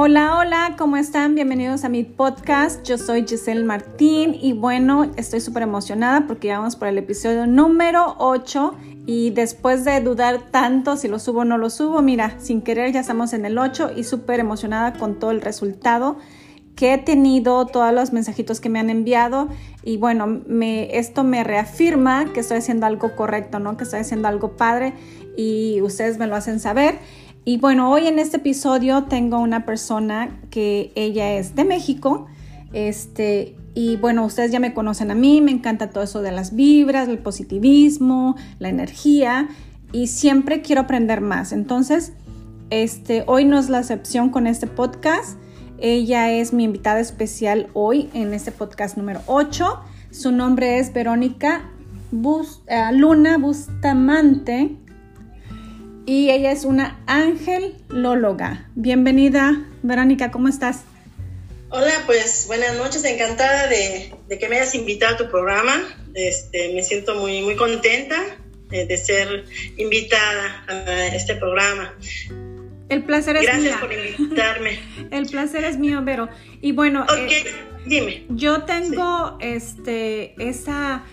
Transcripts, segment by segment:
Hola, hola, ¿cómo están? Bienvenidos a mi podcast. Yo soy Giselle Martín y bueno, estoy súper emocionada porque ya vamos por el episodio número 8 y después de dudar tanto si lo subo o no lo subo, mira, sin querer ya estamos en el 8 y súper emocionada con todo el resultado que he tenido, todos los mensajitos que me han enviado y bueno, esto me reafirma que estoy haciendo algo correcto, ¿no? Que estoy haciendo algo padre y ustedes me lo hacen saber. Y bueno, hoy en este episodio tengo una persona que ella es de México. Este, y bueno, ustedes ya me conocen a mí, me encanta todo eso de las vibras, el positivismo, la energía y siempre quiero aprender más. Entonces, este, hoy no es la excepción con este podcast. Ella es mi invitada especial hoy en este podcast número 8. Su nombre es Verónica eh, Luna Bustamante y ella es una ángel lóloga. Bienvenida, Verónica, ¿cómo estás? Hola, pues buenas noches, encantada de, que me hayas invitado a tu programa. Este, me siento muy, muy contenta de, ser invitada a este programa. El placer es mío. Gracias por invitarme. El placer es mío, Vero. Y bueno, eh, dime. Yo tengo este, esa,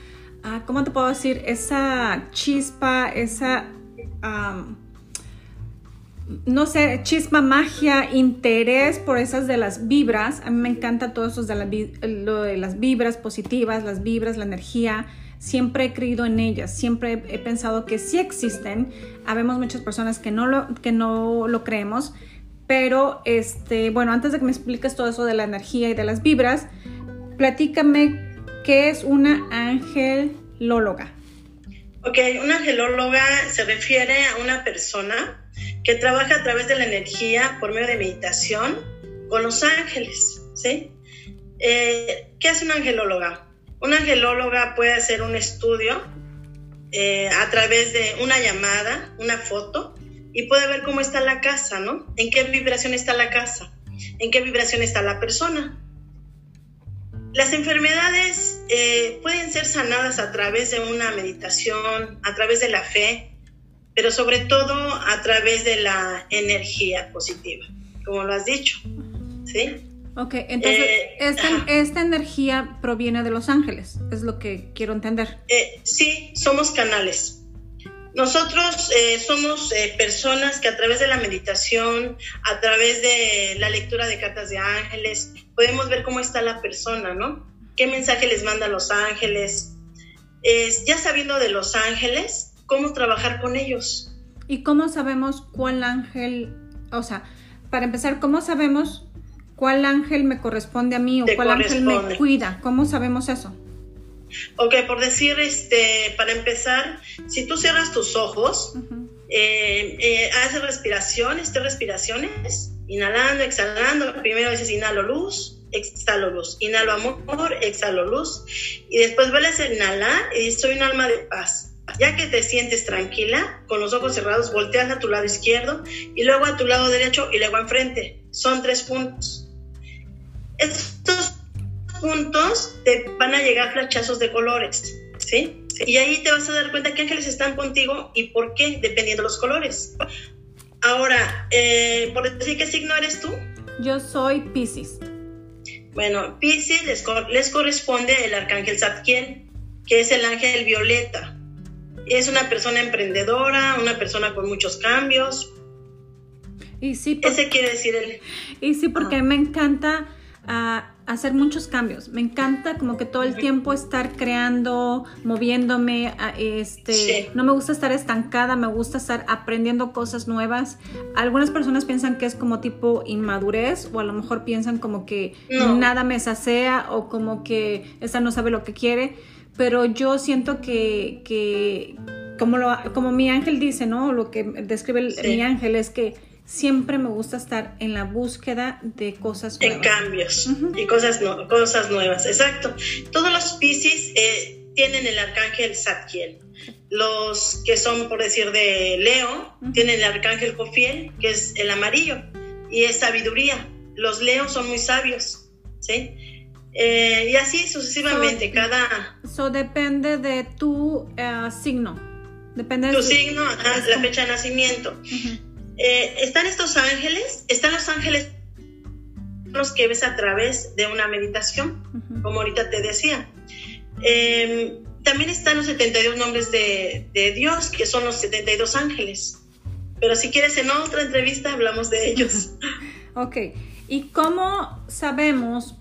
ah, ¿cómo te puedo decir? Esa chispa, esa no sé, chisma, magia, interés por esas de las vibras. A mí me encanta todo eso de, de las vibras positivas, las vibras, la energía. Siempre he creído en ellas, siempre he, pensado que sí existen. Habemos muchas personas que no lo, que no lo creemos. Pero, este, bueno, antes de que me expliques todo eso de la energía y de las vibras, platícame qué es una angelóloga. Ok, una angelóloga se refiere a una persona que trabaja a través de la energía por medio de meditación con los ángeles, ¿sí? Eh, ¿Qué hace una angelóloga? Una angelóloga puede hacer un estudio eh, a través de una llamada, una foto, y puede ver cómo está la casa, ¿no? En qué vibración está la casa, en qué vibración está la persona. Las enfermedades eh, pueden ser sanadas a través de una meditación, a través de la fe, pero sobre todo a través de la energía positiva, como lo has dicho. ¿Sí? Ok, entonces eh, esta, energía proviene de los ángeles, es lo que quiero entender. Eh, sí, somos canales. Nosotros eh, somos personas que a través de la meditación, a través de la lectura de cartas de ángeles, podemos ver cómo está la persona, ¿no? ¿Qué mensaje les manda a los ángeles? ya sabiendo de los ángeles, cómo trabajar con ellos. ¿Y cómo sabemos cuál ángel, o sea, para empezar, cómo sabemos cuál ángel me corresponde a mí o cuál ángel me cuida? ¿Cómo sabemos eso? Ok, por decir, este, para empezar, si tú cierras tus ojos, eh, eh, haces respiraciones, tres respiraciones, inhalando, exhalando, primero dices inhalo luz, exhalo luz, inhalo amor, exhalo luz, y después vuelves a inhalar y dices, soy un alma de paz ya que te sientes tranquila, con los ojos cerrados, volteas a tu lado izquierdo y luego a tu lado derecho y luego enfrente. Son tres puntos. Estos puntos te van a llegar flachazos de colores, ¿sí? Y ahí te vas a dar cuenta qué ángeles están contigo y por qué, dependiendo de los colores. Ahora, eh, por decir qué signo eres tú. Yo soy Pisces. Bueno, Pisces les, les corresponde el arcángel Zadkiel, que es el ángel violeta es una persona emprendedora, una persona con muchos cambios. Y sí, Ese quiere decir él. Y sí, porque me encanta ah, hacer muchos cambios. Me encanta como que todo el tiempo estar creando, moviéndome. Ah, este, No me gusta estar estancada, me gusta estar aprendiendo cosas nuevas. Algunas personas piensan que es como tipo inmadurez o a lo mejor piensan como que nada me sacea o como que esa no sabe lo que quiere pero yo siento que, como, lo, como mi ángel dice, ¿no? Lo que describe mi ángel es que siempre me gusta estar en la búsqueda de cosas nuevas. En cambios y cosas, cosas nuevas, exacto. Todos los Pisces eh, tienen el arcángel Zadkiel. Los que son, por decir, de Leo, tienen el arcángel Cofiel, que es el amarillo, y es sabiduría. Los Leos son muy sabios, ¿sí? Eh, y así sucesivamente, cada... Eso depende de tu eh, signo. Depende tu signo, la fecha de nacimiento. Eh, están estos ángeles, están los ángeles los que ves a través de una meditación, como ahorita te decía. Em, también están los 72 nombres de, de, Dios, que son los 72 ángeles. Pero si quieres en otra entrevista hablamos de ellos. ok, ¿y cómo sabemos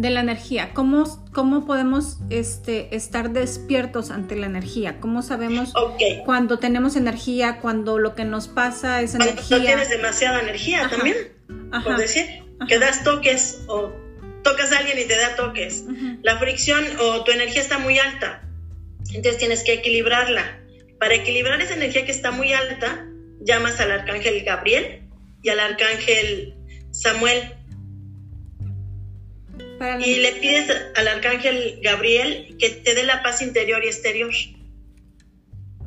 de la energía? ¿Cómo, cómo podemos este, estar despiertos ante la energía? ¿Cómo sabemos cuando tenemos energía, cuando lo que nos pasa es energía? Cuando tienes demasiada energía también, por decir, que das toques o tocas a alguien y te da toques. La fricción o tu energía está muy alta, entonces tienes que equilibrarla. Para equilibrar esa energía que está muy alta, llamas al arcángel Gabriel y al arcángel Samuel y le pides al arcángel Gabriel que te dé la paz interior y exterior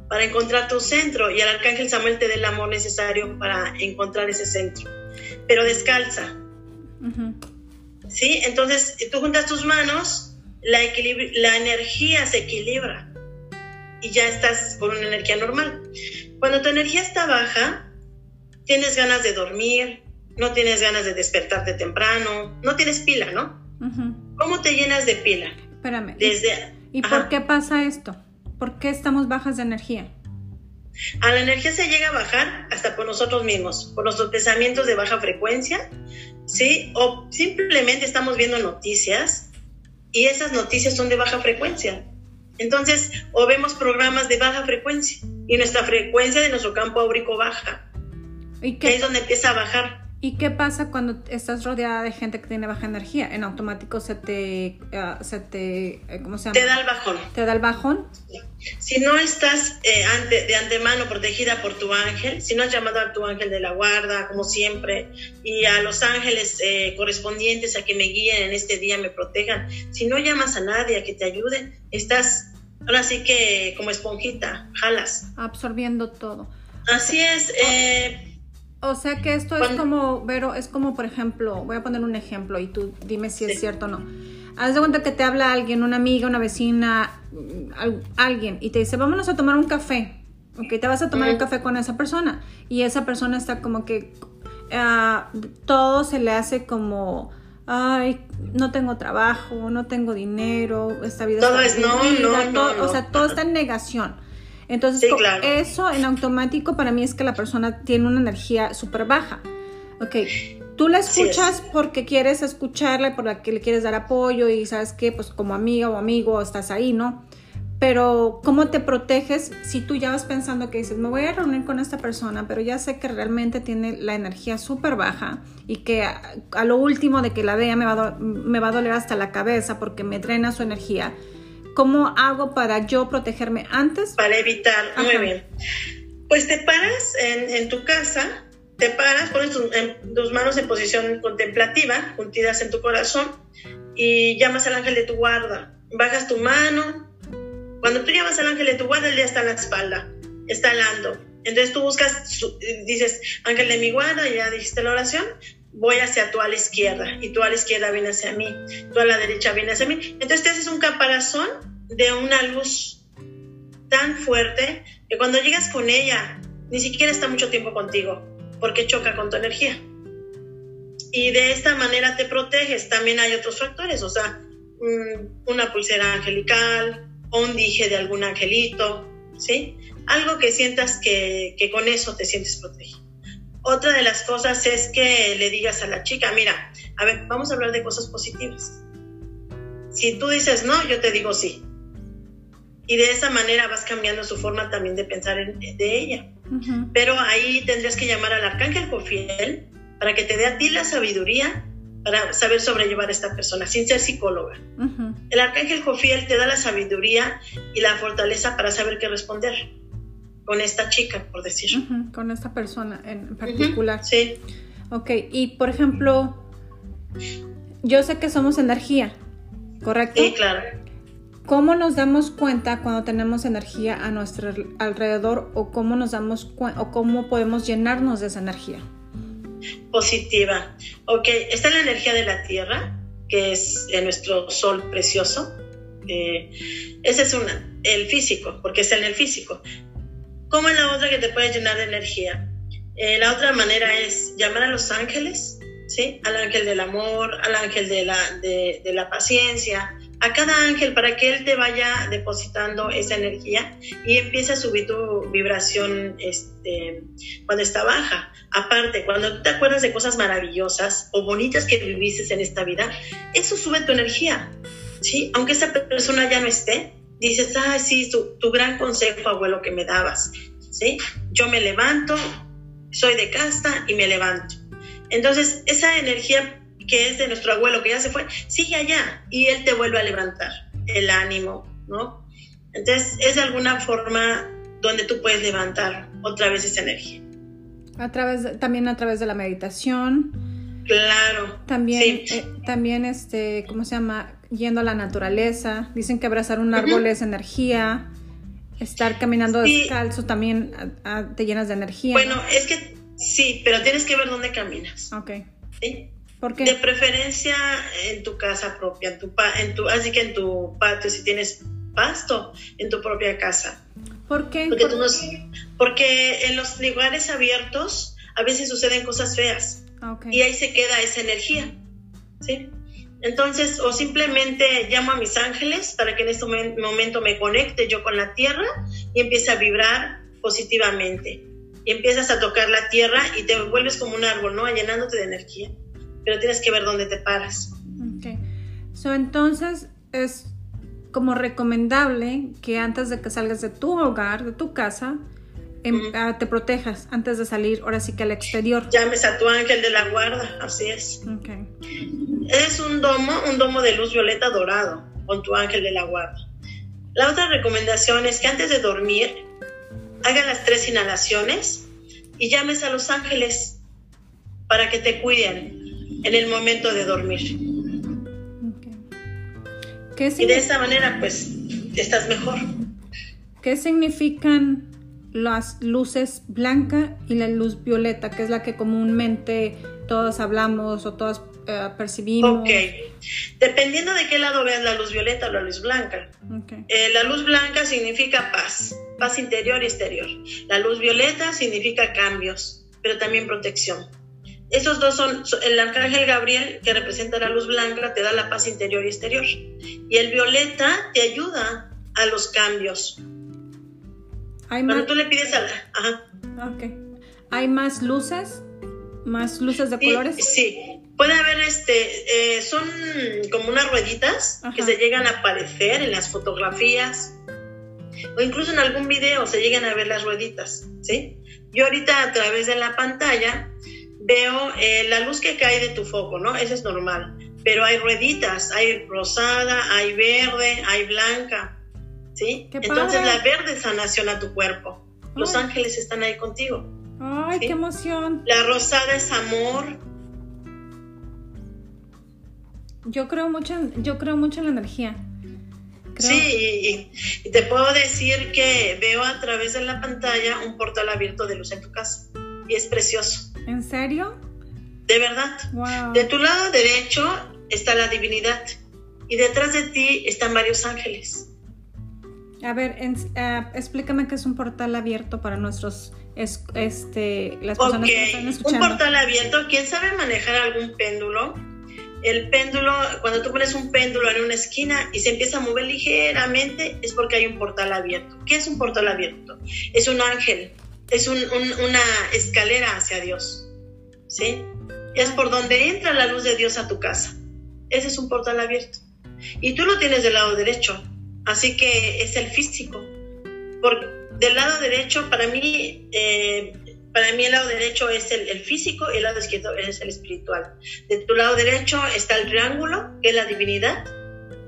para encontrar tu centro y al arcángel Samuel te dé el amor necesario para encontrar ese centro. Pero descalza. ¿Sí? Entonces tú juntas tus manos, la, la energía se equilibra y ya estás con una energía normal. Cuando tu energía está baja, tienes ganas de dormir, no tienes ganas de despertarte temprano, no tienes pila, ¿no? ¿Cómo te llenas de pila? Espérame. Desde, ¿Y por qué pasa esto? ¿Por qué estamos bajas de energía? A la energía se llega a bajar hasta por nosotros mismos, por nuestros pensamientos de baja frecuencia, ¿sí? O simplemente estamos viendo noticias y esas noticias son de baja frecuencia. Entonces, o vemos programas de baja frecuencia y nuestra frecuencia de nuestro campo áurico baja. ¿Y qué? Ahí es donde empieza a bajar. ¿Y qué pasa cuando estás rodeada de gente que tiene baja energía? En automático se te, uh, se te eh, ¿cómo se llama? Te da el bajón. ¿Te da el bajón? Si no estás eh, ante, de antemano protegida por tu ángel, si no has llamado a tu ángel de la guarda, como siempre, y a los ángeles eh, correspondientes a que me guíen en este día, me protejan, si no llamas a nadie a que te ayude, estás ahora sí que como esponjita, jalas. Absorbiendo todo. Así es. Eh, o sea que esto es como, Vero, es como, por ejemplo, voy a poner un ejemplo y tú dime si es cierto o no. Haz de cuenta que te habla alguien, una amiga, una vecina, alguien, y te dice, vámonos a tomar un café. Ok, te vas a tomar un café con esa persona. Y esa persona está como que ah, todo se le hace como, ay, no tengo trabajo, no tengo dinero, esta vida todo es no, no, no, o sea, todo está en negación. Entonces, eso en automático para mí es que la persona tiene una energía súper baja. Ok, tú la escuchas porque quieres escucharla, porque le quieres dar apoyo y sabes que, pues como amiga o amigo estás ahí, ¿no? Pero, ¿cómo te proteges si tú ya vas pensando que dices, me voy a reunir con esta persona, pero ya sé que realmente tiene la energía súper baja y que a, lo último de que la vea me va, me va a doler hasta la cabeza porque me drena su energía? ¿Cómo hago para yo protegerme antes? Para evitar, muy bien. Pues te paras en, tu casa, te paras, pones tus manos en posición contemplativa, juntidas en tu corazón, y llamas al ángel de tu guarda. Bajas tu mano. Cuando tú llamas al ángel de tu guarda, él ya está en la espalda, está alando. Entonces tú buscas, dices, ángel de mi guarda, ya dijiste la oración, voy hacia tu ala izquierda y tu ala izquierda viene hacia mí, tu ala derecha viene hacia mí. Entonces te haces un caparazón de una luz tan fuerte que cuando llegas con ella ni siquiera está mucho tiempo contigo porque choca con tu energía. Y de esta manera te proteges. También hay otros factores, o sea, una pulsera angelical o un dije de algún angelito, ¿sí? Algo que sientas que con eso te sientes protegido. Otra de las cosas es que le digas a la chica, mira, a ver, vamos a hablar de cosas positivas. Si tú dices no, yo te digo sí. Y de esa manera vas cambiando su forma también de pensar de ella. Pero ahí tendrías que llamar al arcángel Jofiel para que te dé a ti la sabiduría para saber sobrellevar a esta persona, sin ser psicóloga. El arcángel Jofiel te da la sabiduría y la fortaleza para saber qué responder con esta chica, por decir. con esta persona en particular. sí. Ok, y por ejemplo, yo sé que somos energía, ¿correcto? Sí, claro. ¿Cómo nos damos cuenta cuando tenemos energía a nuestro alrededor o cómo nos damos o cómo podemos llenarnos de esa energía? Positiva. Ok, está la energía de la Tierra, que es nuestro sol precioso. Eh, ese es una, el físico, porque es en el físico. ¿Cómo es la otra que te puede llenar de energía? Eh, la otra manera es llamar a los ángeles, ¿sí? Al ángel del amor, al ángel de la, de, de la paciencia, a cada ángel para que él te vaya depositando esa energía y empiece a subir tu vibración este, cuando está baja. Aparte, cuando te acuerdas de cosas maravillosas o bonitas que viviste en esta vida, eso sube tu energía. ¿sí? Aunque esa persona ya no esté, dices, ah, sí, tu, tu gran consejo, abuelo, que me dabas. ¿sí? Yo me levanto, soy de casta y me levanto. Entonces, esa energía que es de nuestro abuelo que ya se fue, sigue allá y él te vuelve a levantar el ánimo, ¿no? Entonces es de alguna forma donde tú puedes levantar otra vez esa energía. A través también a través de la meditación. Claro. También, eh, también este, ¿cómo se llama? Yendo a la naturaleza. Dicen que abrazar un árbol es energía. Estar caminando descalzo también te llenas de energía. Bueno, es que sí, pero tienes que ver dónde caminas. Ok. ¿Sí? De preferencia en tu casa propia, en tu, en tu, así que en tu patio, si tienes pasto, en tu propia casa. ¿Por qué? Porque, en los lugares abiertos a veces suceden cosas feas ah, y ahí se queda esa energía. ¿sí? Entonces, o simplemente llamo a mis ángeles para que en este momento me conecte yo con la tierra y empiece a vibrar positivamente. Y empiezas a tocar la tierra y te vuelves como un árbol, ¿no? Llenándote de energía pero tienes que ver dónde te paras. Ok. So, entonces es como recomendable que antes de que salgas de tu hogar, de tu casa, ah, te protejas antes de salir, ahora sí que al exterior. Llames a tu ángel de la guarda, así es. Okay. Es un domo, un domo de luz violeta dorado con tu ángel de la guarda. La otra recomendación es que antes de dormir, hagan las tres inhalaciones y llames a los ángeles para que te cuiden en el momento de dormir. y de esa manera, pues, estás mejor. ¿Qué significan las luces blanca y la luz violeta, que es la que comúnmente todos hablamos o todos eh, percibimos? Ok. Dependiendo de qué lado veas la luz violeta o la luz blanca. Eh, la luz blanca significa paz, paz interior y exterior. La luz violeta significa cambios, pero también protección. Esos dos son, el arcángel Gabriel, que representa la luz blanca, te da la paz interior y exterior. Y el violeta te ayuda a los cambios. ¿Hay Cuando tú le pides a la... Ajá. ¿Hay más luces? ¿Más luces de colores? Sí, puede haber, este, eh, son como unas rueditas que se llegan a aparecer en las fotografías o incluso en algún video se llegan a ver las rueditas, ¿sí? Yo ahorita a través de la pantalla veo eh, la luz que cae de tu foco, ¿no? Eso es normal. Pero hay rueditas, hay rosada, hay verde, hay blanca, ¿sí? Entonces la verde sanación a tu cuerpo. Los ángeles están ahí contigo. ¡Ay, qué emoción! La rosada es amor. Yo creo mucho, yo creo mucho en la energía. Sí, y te puedo decir que veo a través de la pantalla un portal abierto de luz en tu casa y es precioso. ¿En serio? De verdad. De tu lado derecho está la divinidad y detrás de ti están varios ángeles. A ver, eh, explícame qué es un portal abierto para nuestros, este, las personas que están escuchando. Un portal abierto, ¿quién sabe manejar algún péndulo? El péndulo, cuando tú pones un péndulo en una esquina y se empieza a mover ligeramente, es porque hay un portal abierto. ¿Qué es un portal abierto? Es un ángel es una escalera hacia Dios, ¿sí? Es por donde entra la luz de Dios a tu casa. Ese es un portal abierto. Y tú lo tienes del lado derecho, así que es el físico. Por, del lado derecho, para mí, eh, para mí el lado derecho es el, el, físico y el lado izquierdo es el espiritual. De tu lado derecho está el triángulo, que es la divinidad,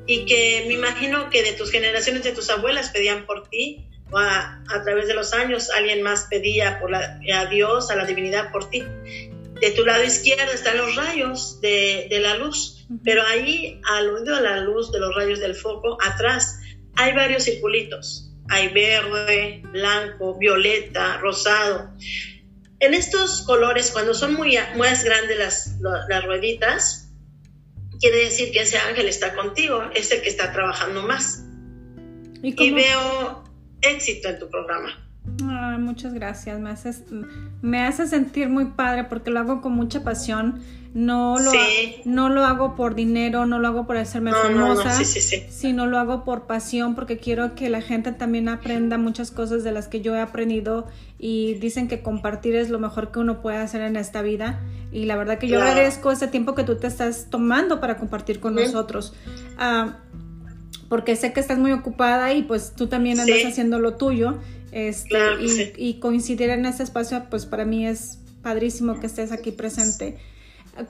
y que me imagino que de tus generaciones, de tus abuelas pedían por ti, a, a, través de los años alguien más pedía por la, a Dios, a la divinidad por ti. De tu lado izquierdo están los rayos de, de la luz, pero ahí, al oído de la luz de los rayos del foco, atrás hay varios circulitos. Hay verde, blanco, violeta, rosado. En estos colores, cuando son muy más grandes las, las rueditas, quiere decir que ese ángel está contigo, es el que está trabajando más. Y, y veo éxito en tu programa. Muchas gracias, me haces, me hace sentir muy padre porque lo hago con mucha pasión. No lo, no lo hago por dinero, no lo hago por hacerme famosa, sino lo hago por pasión porque quiero que la gente también aprenda muchas cosas de las que yo he aprendido y dicen que compartir es lo mejor que uno puede hacer en esta vida. Y la verdad que yo agradezco ese tiempo que tú te estás tomando para compartir con nosotros. Ah, porque sé que estás muy ocupada y pues tú también andas haciendo lo tuyo. Este, y, coincidir en este espacio, pues para mí es padrísimo que estés aquí presente.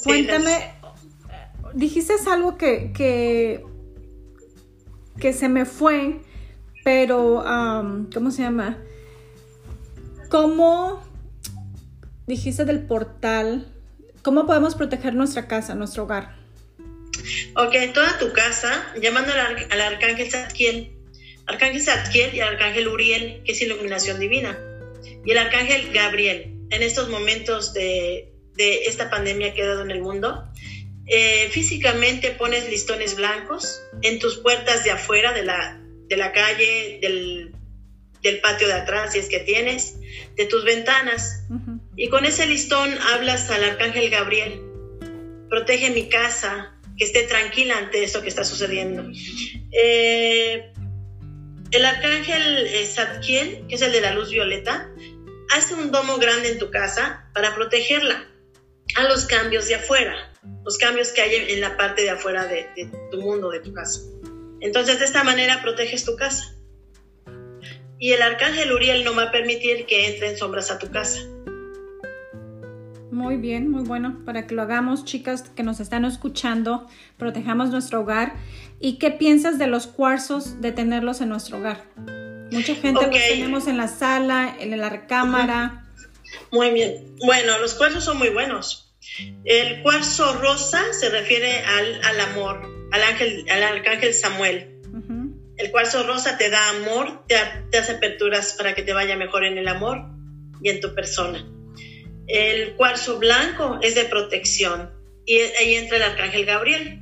Cuéntame, dijiste algo que, que, que, se me fue, pero, ¿cómo se llama? ¿Cómo dijiste del portal? ¿Cómo podemos proteger nuestra casa, nuestro hogar? Ok, toda tu casa, llamando al, arcángel Zadkiel, arcángel Zadkiel y al arcángel Uriel, que es iluminación divina, y el arcángel Gabriel, en estos momentos de, esta pandemia que ha dado en el mundo, eh, físicamente pones listones blancos en tus puertas de afuera de la, de la calle, del, patio de atrás, si es que tienes, de tus ventanas. Y con ese listón hablas al arcángel Gabriel. Protege mi casa, que esté tranquila ante eso que está sucediendo. Eh, el arcángel Zadkiel, que es el de la luz violeta, hace un domo grande en tu casa para protegerla a los cambios de afuera, los cambios que hay en la parte de afuera de, de tu mundo, de tu casa. Entonces, de esta manera proteges tu casa. Y el arcángel Uriel no va a permitir que entren sombras a tu casa. Muy bien, muy bueno para que lo hagamos, chicas que nos están escuchando, protejamos nuestro hogar. ¿Y qué piensas de los cuarzos de tenerlos en nuestro hogar? Mucha gente los tenemos en la sala, en la recámara. Muy bien. Bueno, los cuarzos son muy buenos. El cuarzo rosa se refiere al, amor, al ángel, al arcángel Samuel. El cuarzo rosa te da amor, te hace aperturas para que te vaya mejor en el amor y en tu persona. El cuarzo blanco es de protección y ahí entra el arcángel Gabriel.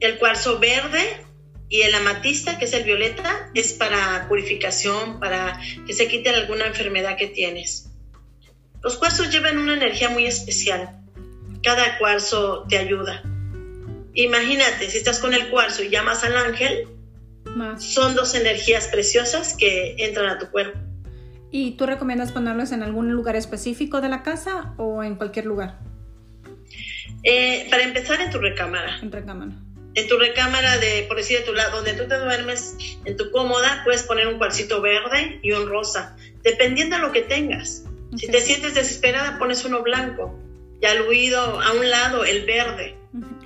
El cuarzo verde y el amatista, que es el violeta, es para purificación, para que se quite alguna enfermedad que tienes. Los cuarzos llevan una energía muy especial. Cada cuarzo te ayuda. Imagínate, si estás con el cuarzo y llamas al ángel, son dos energías preciosas que entran a tu cuerpo. ¿Y tú recomiendas ponerlos en algún lugar específico de la casa o en cualquier lugar? Eh, para empezar en tu recámara. En recámara. En tu recámara de, por decir, de tu lado, donde tú te duermes, en tu cómoda, puedes poner un cuarcito verde y un rosa, dependiendo de lo que tengas. Si te sientes desesperada, pones uno blanco y al oído, a un lado, el verde,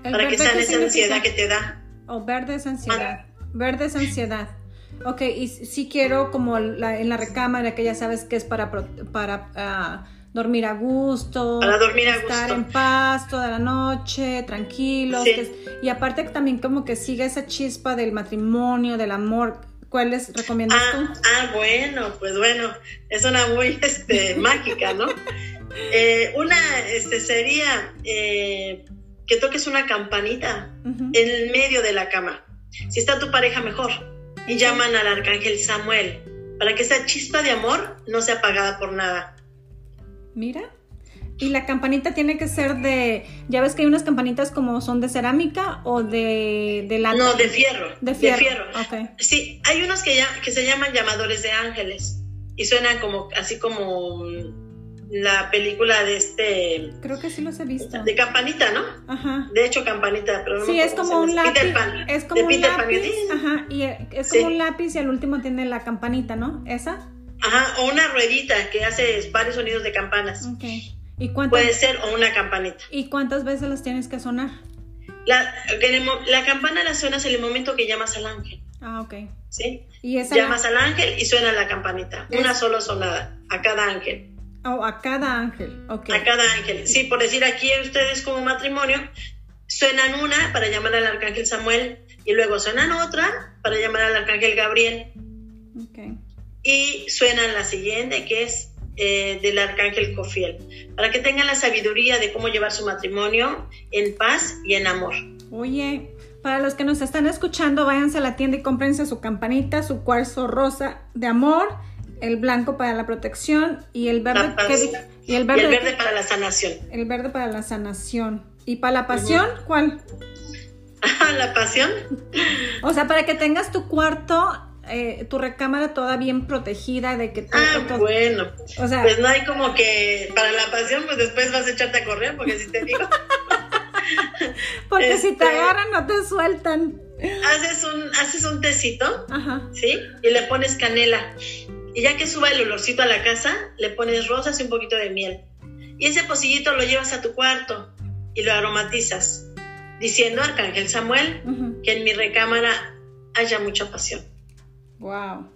para que sea esa ansiedad que te da. O oh, verde es ansiedad. Verde es ansiedad. Ok, y si quiero como en la recámara que ya sabes que es para, para ah, dormir a gusto, para dormir a estar en paz toda la noche, tranquilos. y aparte también como que sigue esa chispa del matrimonio, del amor. ¿Cuáles recomiendas ah, tú? Ah, bueno, pues bueno, es una muy este, mágica, ¿no? Eh, una este, sería eh, que toques una campanita en el medio de la cama. Si está tu pareja, mejor y llaman al arcángel Samuel para que esa chispa de amor no sea apagada por nada. Mira. Y la campanita tiene que ser de, ya ves que hay unas campanitas como son de cerámica o de, de lata. No, de fierro. De fierro. De fierro. Sí, hay unos que, ya, que se llaman llamadores de ángeles y suenan como así como la película de este. Creo que sí los he visto. De Campanita, ¿no? Ajá. De hecho, Campanita, pero no Sí, es como un lápiz. Peter Pan. Es como un lápiz. Ajá, y es como un lápiz y al último tiene la campanita, ¿no? ¿Esa? Ajá, o una ruedita que hace varios sonidos de campanas. Ok. ¿Y cuántas? Puede ser, o una campanita. ¿Y cuántas veces las tienes que sonar? La, la campana la suenas en el momento que llamas al ángel. Ah, ok. ¿Sí? ¿Y esa Llamas al ángel y suena la campanita. Una sola sonada a cada ángel. Oh, a cada ángel, ok. A cada ángel. Sí, por decir aquí ustedes como matrimonio, suenan una para llamar al arcángel Samuel y luego suenan otra para llamar al arcángel Gabriel. Okay. Y suenan la siguiente, que es eh, del arcángel Cofiel, para que tengan la sabiduría de cómo llevar su matrimonio en paz y en amor. Oye, para los que nos están escuchando, váyanse a la tienda y cómprense su campanita, su cuarzo rosa de amor El blanco para la protección y el verde, y el verde, para la sanación. El verde para la sanación. ¿Y para la pasión? ¿Cuál? la pasión. O sea, para que tengas tu cuarto, eh, tu recámara toda bien protegida de que Ah, bueno. O sea, pues no hay como que para la pasión, pues después vas a echarte a correr, porque si te digo. porque si te este, agarran, no te sueltan. Haces un, haces un tecito, ¿sí? Y le pones canela. Y ya que suba el olorcito a la casa, le pones rosas y un poquito de miel. Y ese pocillito lo llevas a tu cuarto y lo aromatizas diciendo Arcángel Samuel que en mi recámara haya mucha pasión. Wow.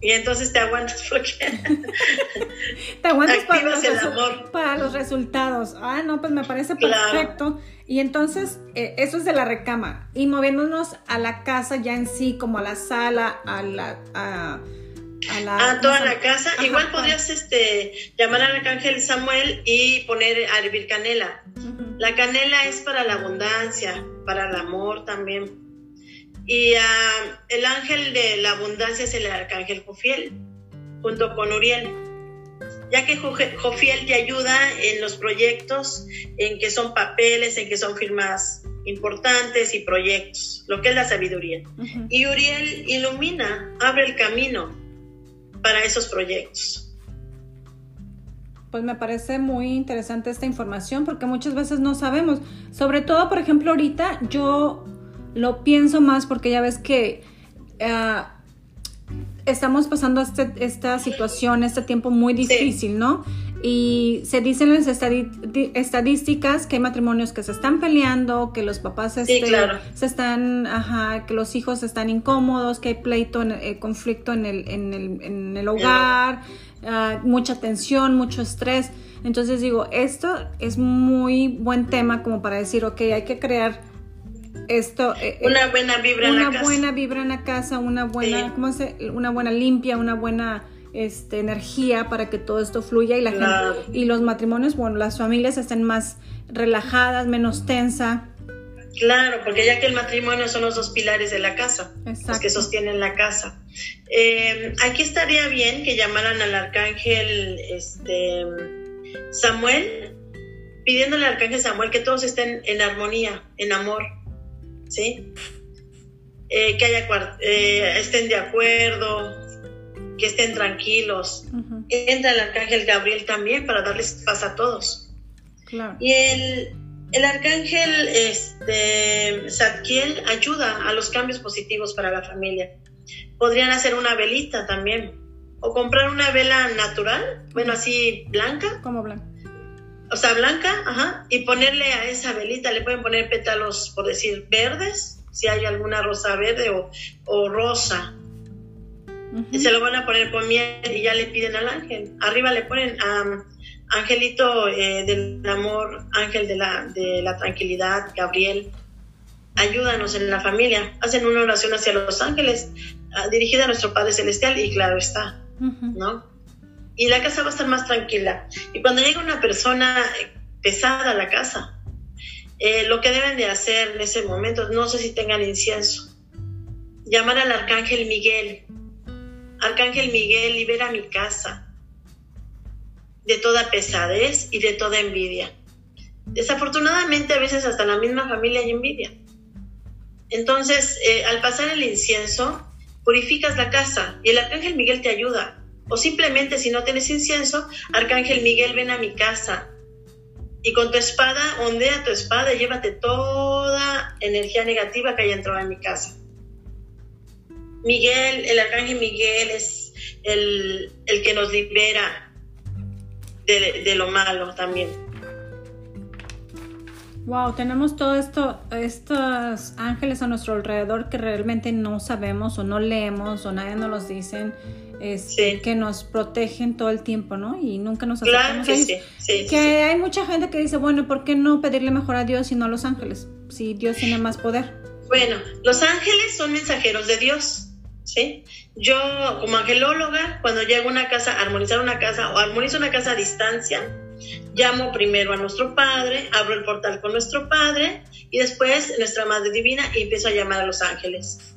Y entonces te aguantas porque te aguantas para los, para los, resultados. Ah, no, pues me parece perfecto. Y entonces, eh, eso es de la recámara. Y moviéndonos a la casa ya en sí, como a la sala, a la... A, a, la, a toda la casa. Igual podrías este, llamar al arcángel Samuel y poner a hervir canela. La canela es para la abundancia, para el amor también. Y ah, el ángel de la abundancia es el arcángel Jofiel, junto con Uriel. Ya que Jofiel te ayuda en los proyectos, en que son papeles, en que son firmas importantes y proyectos, lo que es la sabiduría. Y Uriel ilumina, abre el camino para esos proyectos pues me parece muy interesante esta información porque muchas veces no sabemos. Sobre todo, por ejemplo, ahorita yo lo pienso más porque ya ves que eh, estamos pasando este, esta situación, este tiempo muy difícil, ¿no? Y se dicen las estadísticas que hay matrimonios que se están peleando, que los papás este, se están, ajá, que los hijos están incómodos, que hay pleito, en, eh, conflicto en el, en el, en el hogar. Ah, mucha tensión, mucho estrés. Entonces digo, esto es muy buen tema como para decir, ok, hay que crear esto. Eh, eh, una buena vibra en la casa. Una buena vibra en la casa, una buena, ¿cómo se? Una buena limpia, una buena este, energía para que todo esto fluya y la gente, y los matrimonios, bueno, las familias estén más relajadas, menos tensa. Claro, porque ya que el matrimonio son los dos pilares de la casa, los que sostienen la casa. Eh, aquí estaría bien que llamaran al arcángel este, Samuel, pidiéndole al arcángel Samuel que todos estén en armonía, en amor, ¿sí? Eh, que haya, eh, estén de acuerdo, que estén tranquilos. Entra el arcángel Gabriel también para darles paz a todos. Y el, el arcángel este, Zadkiel ayuda a los cambios positivos para la familia. Podrían hacer una velita también. O comprar una vela natural, bueno, así blanca. Como blanca. O sea, blanca, ajá. Y ponerle a esa velita, le pueden poner pétalos, por decir, verdes, si hay alguna rosa verde o, rosa. Se lo van a poner con miel y ya le piden al ángel. Arriba le ponen a Angelito eh, del amor, ángel de la, de la tranquilidad, Gabriel, ayúdanos en la familia. Hacen una oración hacia los ángeles ah, dirigida a nuestro Padre Celestial y claro está, ¿no? Y la casa va a estar más tranquila. Y cuando llega una persona pesada a la casa, eh, lo que deben de hacer en ese momento, no sé si tengan incienso, llamar al arcángel Miguel. Arcángel Miguel, libera mi casa de toda pesadez y de toda envidia. Desafortunadamente a veces hasta la misma familia hay envidia. Entonces, eh, al pasar el incienso, purificas la casa y el arcángel Miguel te ayuda. O simplemente si no tienes incienso, arcángel Miguel ven a mi casa y con tu espada, ondea tu espada y llévate toda energía negativa que haya entrado en mi casa. Miguel, el arcángel Miguel es el, el que nos libera, de, lo malo también. Wow, tenemos todo esto, estos ángeles a nuestro alrededor que realmente no sabemos o no leemos o nadie nos los dicen, este, que nos protegen todo el tiempo, ¿no? Y nunca nos claro que Sí, sí, que hay mucha gente que dice, bueno, ¿por qué no pedirle mejor a Dios y no a los ángeles? Si Dios tiene más poder. Bueno, los ángeles son mensajeros de Dios, ¿sí? Yo, como angelóloga, cuando llego a una casa, a armonizar una casa o armonizo una casa a distancia, llamo primero a nuestro Padre, abro el portal con nuestro Padre y después nuestra Madre Divina y empiezo a llamar a los ángeles.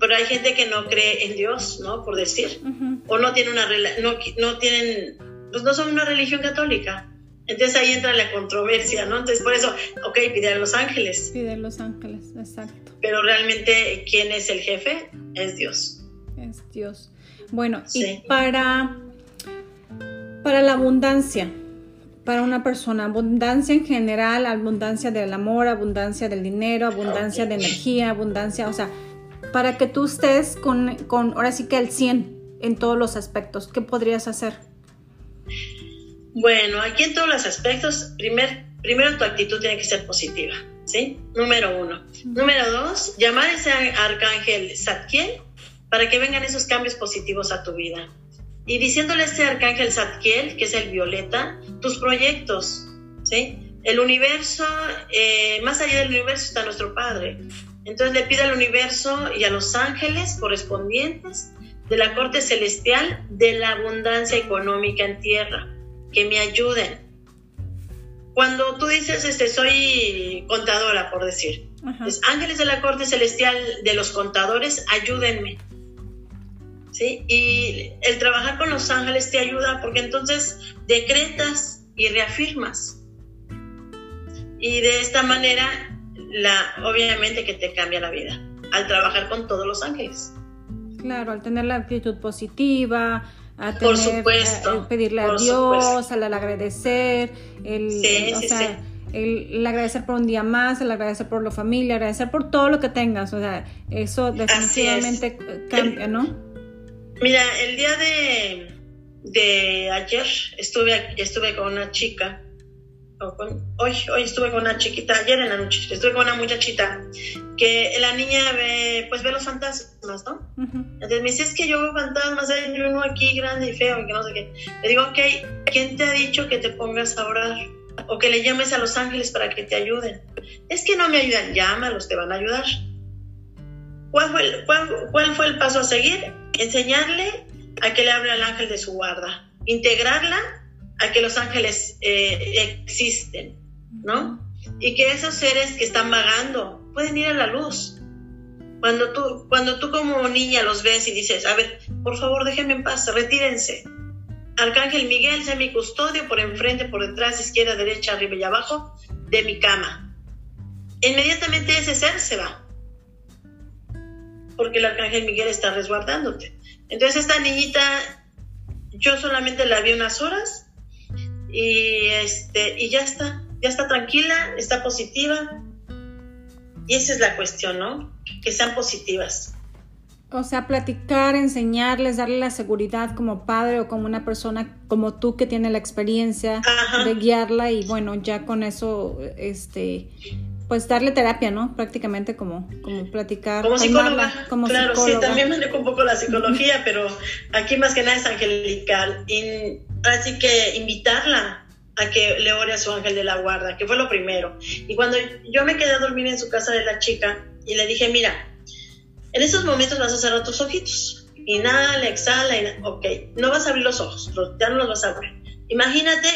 pero hay gente que no cree en Dios, ¿no? Por decir, o no tiene una no, no tienen, pues no son una religión católica. Entonces ahí entra la controversia, ¿no? Entonces por eso, ok, pide a los ángeles. Pide a los ángeles, exacto. Pero realmente, ¿quién es el jefe? Es Dios. Es Dios. Bueno, y para, para la abundancia, para una persona, abundancia en general, abundancia del amor, abundancia del dinero, abundancia de energía, abundancia, o sea, para que tú estés con, con ahora sí que el 100 en todos los aspectos, ¿qué podrías hacer? Bueno, aquí en todos los aspectos, primer, primero tu actitud tiene que ser positiva, ¿sí? Número uno. Número dos, llamar a ese arcángel Satkiel para que vengan esos cambios positivos a tu vida. Y diciéndole a este arcángel Satkiel, que es el violeta, tus proyectos, ¿sí? El universo, eh, más allá del universo está nuestro Padre. Entonces le pide al universo y a los ángeles correspondientes de la corte celestial de la abundancia económica en tierra que me ayuden. Cuando tú dices, este, soy contadora, por decir, ángeles de la corte celestial de los contadores, ayúdenme. ¿Sí? Y el trabajar con los ángeles te ayuda porque entonces decretas y reafirmas. Y de esta manera, la, obviamente que te cambia la vida al trabajar con todos los ángeles. Claro, al tener la actitud positiva, a por supuesto, pedirle a Dios, al, agradecer, el, el, agradecer por un día más, el agradecer por la familia, agradecer por todo lo que tengas, o sea, eso definitivamente cambia, ¿no? Mira, el día de, de ayer estuve, estuve con una chica hoy, hoy estuve con una chiquita, ayer en la noche, estuve con una muchachita que la niña ve, pues ve los fantasmas, ¿no? Entonces me dice, es que yo veo fantasmas, hay uno aquí grande y feo y que no sé qué. Le digo, ok, ¿quién te ha dicho que te pongas a orar? O que le llames a los ángeles para que te ayuden. Es que no me ayudan, llámalos, te van a ayudar. ¿Cuál fue el, cuál, cuál fue el paso a seguir? Enseñarle a que le hable al ángel de su guarda, integrarla a que los ángeles eh, existen, ¿no? Y que esos seres que están vagando pueden ir a la luz. Cuando tú, cuando tú como niña los ves y dices, a ver, por favor déjenme en paz, retírense. Arcángel Miguel, sea mi custodio por enfrente, por detrás, izquierda, derecha, arriba y abajo de mi cama. Inmediatamente ese ser se va. Porque el Arcángel Miguel está resguardándote. Entonces esta niñita, yo solamente la vi unas horas y, este, y ya está, ya está tranquila, está positiva. Y esa es la cuestión, ¿no? Que sean positivas. O sea, platicar, enseñarles, darle la seguridad como padre o como una persona como tú que tiene la experiencia de guiarla y bueno, ya con eso, este, pues darle terapia, ¿no? Prácticamente como, como platicar. Como psicóloga. como claro, sí, también manejo un poco la psicología, pero aquí más que nada es angelical. Y así que invitarla a que le ore a su ángel de la guarda, que fue lo primero. Y cuando yo me quedé a dormir en su casa de la chica y le dije, mira, en estos momentos vas a cerrar tus ojitos. Inhala, exhala, inhala. ok, no vas a abrir los ojos, ya no los vas a abrir. Imagínate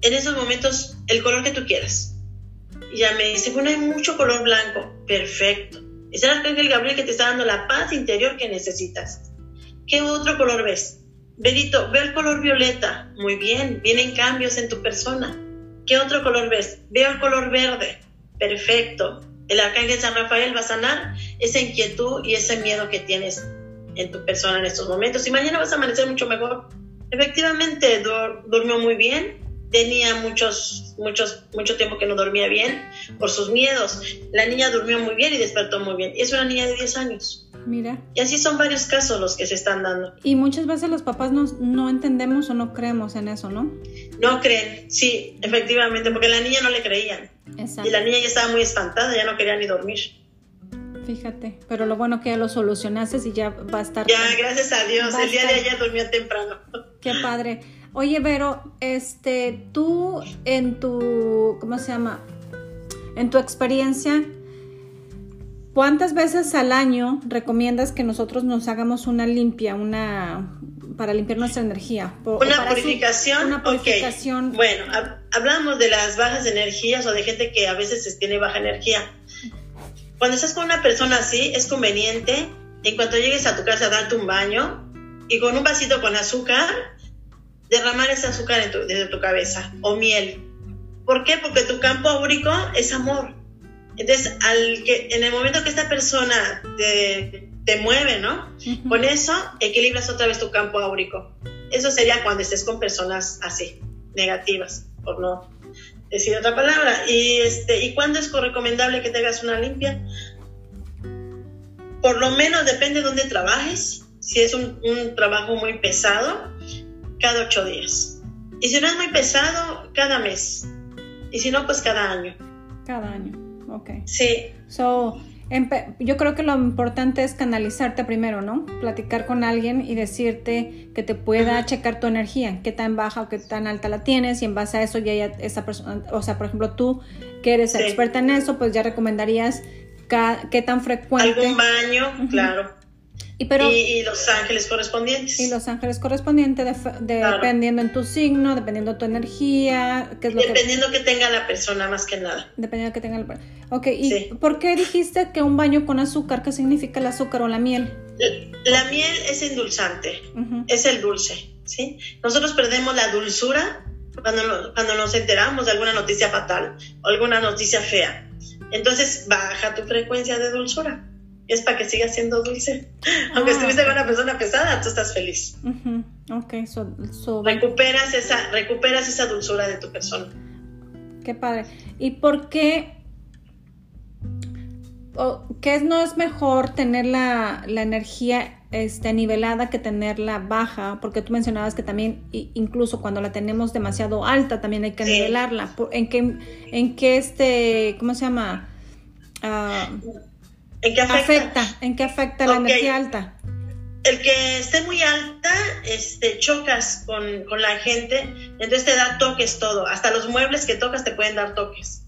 en esos momentos el color que tú quieras y ya me dice, bueno, hay mucho color blanco. Perfecto. Es el arcángel Gabriel que te está dando la paz interior que necesitas. ¿Qué otro color ves? Benito, veo el color violeta. Muy bien, vienen cambios en tu persona. ¿Qué otro color ves? Veo el color verde. Perfecto. El arcángel San Rafael va a sanar esa inquietud y ese miedo que tienes en tu persona en estos momentos. Y mañana vas a amanecer mucho mejor. Efectivamente, durmió muy bien, tenía muchos, muchos, mucho tiempo que no dormía bien por sus miedos. La niña durmió muy bien y despertó muy bien. Y es una niña de 10 años. Mira. Y así son varios casos los que se están dando. Y muchas veces los papás no, no entendemos o no creemos en eso, ¿no? No creen, sí, efectivamente, porque la niña no le creían. Exacto. Y la niña ya estaba muy espantada, ya no quería ni dormir. Fíjate, pero lo bueno que ya lo solucionaste y ya va a estar. Ya, gracias a Dios. El día de ayer durmió temprano. Qué padre. Oye, Vero, este, tú en tu, ¿cómo se llama? En tu experiencia, ¿cuántas veces al año recomiendas que nosotros nos hagamos una limpia, una para limpiar nuestra energía? Una purificación. una purificación. Bueno, hablamos de las bajas energías o de gente que a veces tiene baja energía. Cuando estás con una persona así, es conveniente en cuanto llegues a tu casa, darte un baño y con un vasito con azúcar, derramar ese azúcar desde tu cabeza o miel. ¿Por qué? Porque tu campo áurico es amor. Entonces, al que, en el momento que esta persona te, te mueve, ¿no? Con eso equilibras otra vez tu campo áurico. Eso sería cuando estés con personas así, negativas, por no decir otra palabra. Y, este, ¿y cuándo es recomendable que te hagas una limpia? Por lo menos depende de dónde trabajes. Si es un, un trabajo muy pesado, cada ocho días. Y si no es muy pesado, cada mes. Y si no, pues cada año. Cada año, ok. Sí. So, yo creo que lo importante es canalizarte primero, ¿no? Platicar con alguien y decirte que te pueda checar tu energía, qué tan baja o qué tan alta la tienes y en base a eso ya, esa persona, o sea, por ejemplo, tú que eres experta en eso, pues ya recomendarías qué tan frecuente. Algún baño, claro. Y, pero, y, los ángeles correspondientes. Y los ángeles correspondientes, dependiendo en tu signo, dependiendo de tu energía. ¿qué es lo dependiendo que... tenga la persona, más que nada. Dependiendo que tenga la persona. Ok, ¿y por qué dijiste que un baño con azúcar? ¿Qué significa el azúcar o la miel? La, miel es endulzante, es el dulce, ¿sí? Nosotros perdemos la dulzura cuando, cuando nos enteramos de alguna noticia fatal o alguna noticia fea. Entonces baja tu frecuencia de dulzura es para que siga siendo dulce. Aunque ah, estuviste con una persona pesada, tú estás feliz. Ok, recuperas, esa, recuperas esa dulzura de tu persona. Qué padre. ¿Y por qué? ¿Qué no es mejor tener la, energía este, nivelada que tenerla baja? Porque tú mencionabas que también, incluso cuando la tenemos demasiado alta, también hay que nivelarla. ¿En qué, en qué este, cómo se llama? Ah, ¿En qué afecta? ¿En qué afecta la energía alta? El que esté muy alta, este, chocas con, la gente, entonces te da toques todo. Hasta los muebles que tocas te pueden dar toques,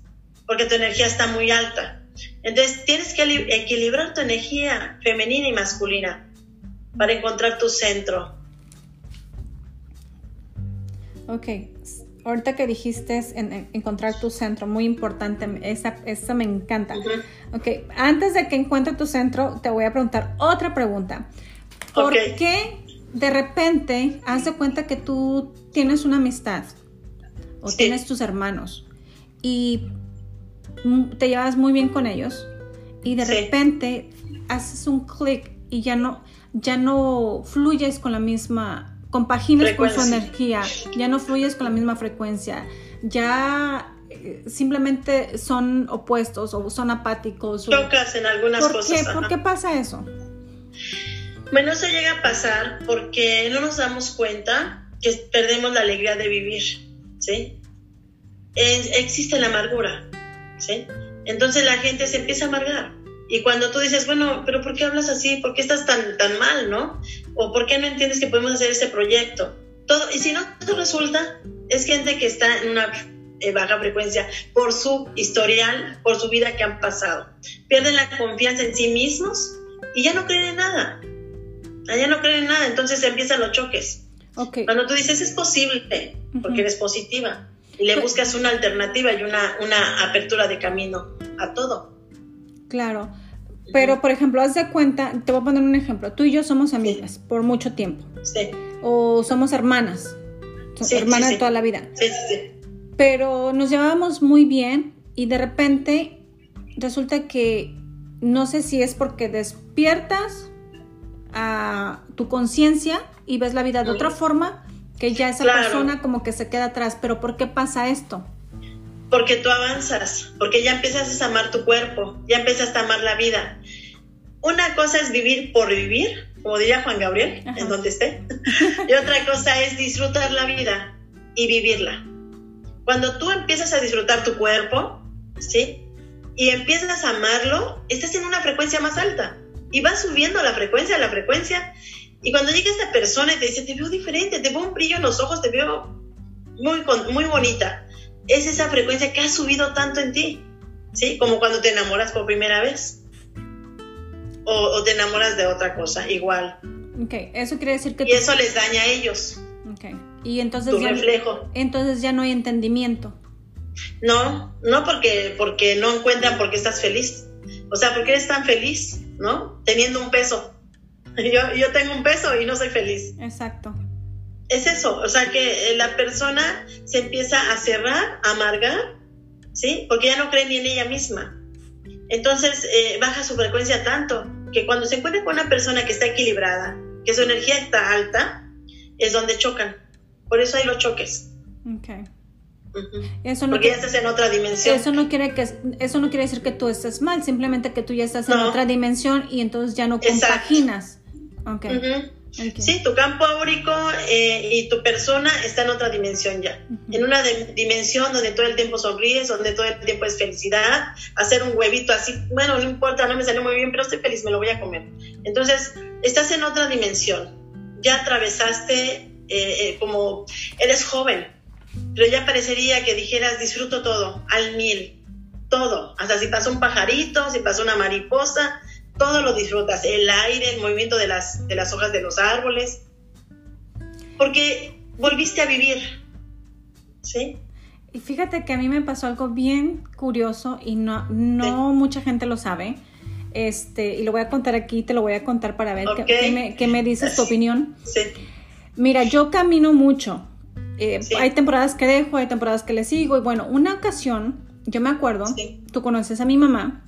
porque tu energía está muy alta. Entonces tienes que equilibrar tu energía femenina y masculina para encontrar tu centro. Ok, ahorita que dijiste en, encontrar tu centro, muy importante, esa, esa me encanta. Ok, antes de que encuentre tu centro, te voy a preguntar otra pregunta. ¿Por qué de repente haz de cuenta que tú tienes una amistad o tienes tus hermanos y te llevas muy bien con ellos y de repente haces un clic y ya no, ya no fluyes con la misma compaginas con su energía, ya no fluyes con la misma frecuencia, ya eh, simplemente son opuestos o son apáticos. Tocas en algunas cosas. ¿Por qué pasa eso? Bueno, eso llega a pasar porque no nos damos cuenta que perdemos la alegría de vivir, ¿sí? existe la amargura, ¿sí? Entonces la gente se empieza a amargar. Y cuando tú dices, bueno, pero ¿por qué hablas así? ¿Por qué estás tan, tan mal, no? ¿O por qué no entiendes que podemos hacer este proyecto? Todo, y si no todo resulta, es gente que está en una eh, baja frecuencia por su historial, por su vida que han pasado. Pierden la confianza en sí mismos y ya no creen en nada. Ya no creen en nada, entonces empiezan los choques. Okay. Cuando tú dices es posible, porque eres positiva, y le buscas una alternativa y una, una apertura de camino a todo. Claro. Pero, por ejemplo, haz de cuenta, te voy a poner un ejemplo. Tú y yo somos amigas por mucho tiempo. Sí. O somos hermanas. hermanas de toda la vida. Sí, sí, Pero nos llevábamos muy bien y de repente resulta que no sé si es porque despiertas a tu conciencia y ves la vida de otra forma, que ya esa persona como que se queda atrás. Pero ¿por qué pasa esto? Porque tú avanzas, porque ya empiezas a amar tu cuerpo, ya empiezas a amar la vida. Una cosa es vivir por vivir, como diría Juan Gabriel, en donde esté, y otra cosa es disfrutar la vida y vivirla. Cuando tú empiezas a disfrutar tu cuerpo, ¿sí? Y empiezas a amarlo, estás en una frecuencia más alta y vas subiendo la frecuencia, la frecuencia. Y cuando llega esta persona y te dice, te veo diferente, te veo un brillo en los ojos, te veo muy, muy bonita es esa frecuencia que ha subido tanto en ti, ¿sí? Como cuando te enamoras por primera vez. O, te enamoras de otra cosa, igual. Ok, eso quiere decir que... Y eso les daña a ellos. Ok, y entonces... Tu reflejo. Entonces ya no hay entendimiento. No, no porque, porque no encuentran por qué estás feliz. O sea, ¿por qué eres tan feliz, no? Teniendo un peso. yo, yo tengo un peso y no soy feliz. Exacto. Es eso, o sea que eh, la persona se empieza a cerrar, a amargar, ¿sí? Porque ya no cree ni en ella misma. Entonces eh, baja su frecuencia tanto que cuando se encuentra con una persona que está equilibrada, que su energía está alta, es donde chocan. Por eso hay los choques. Okay. eso no Porque ya estás en otra dimensión. Eso no, quiere que, eso no quiere decir que tú estés mal, simplemente que tú ya estás en otra dimensión y entonces ya no compaginas. Okay. Sí, tu campo áurico eh, y tu persona está en otra dimensión ya. En una dimensión donde todo el tiempo sonríes, donde todo el tiempo es felicidad. Hacer un huevito así, bueno, no importa, no me salió muy bien, pero estoy feliz, me lo voy a comer. Entonces, estás en otra dimensión. Ya atravesaste eh, eh, como eres joven, pero ya parecería que dijeras disfruto todo, al mil, todo. Hasta si pasó un pajarito, si pasó una mariposa, todo lo disfrutas, el aire, el movimiento de las, de las hojas de los árboles, porque volviste a vivir, ¿sí? Y fíjate que a mí me pasó algo bien curioso y no, no mucha gente lo sabe. Este, y lo voy a contar aquí, te lo voy a contar para ver qué, me, qué, me, dices tu opinión. Sí. Mira, yo camino mucho. Eh, hay temporadas que dejo, hay temporadas que le sigo. Y bueno, una ocasión, yo me acuerdo, tú conoces a mi mamá,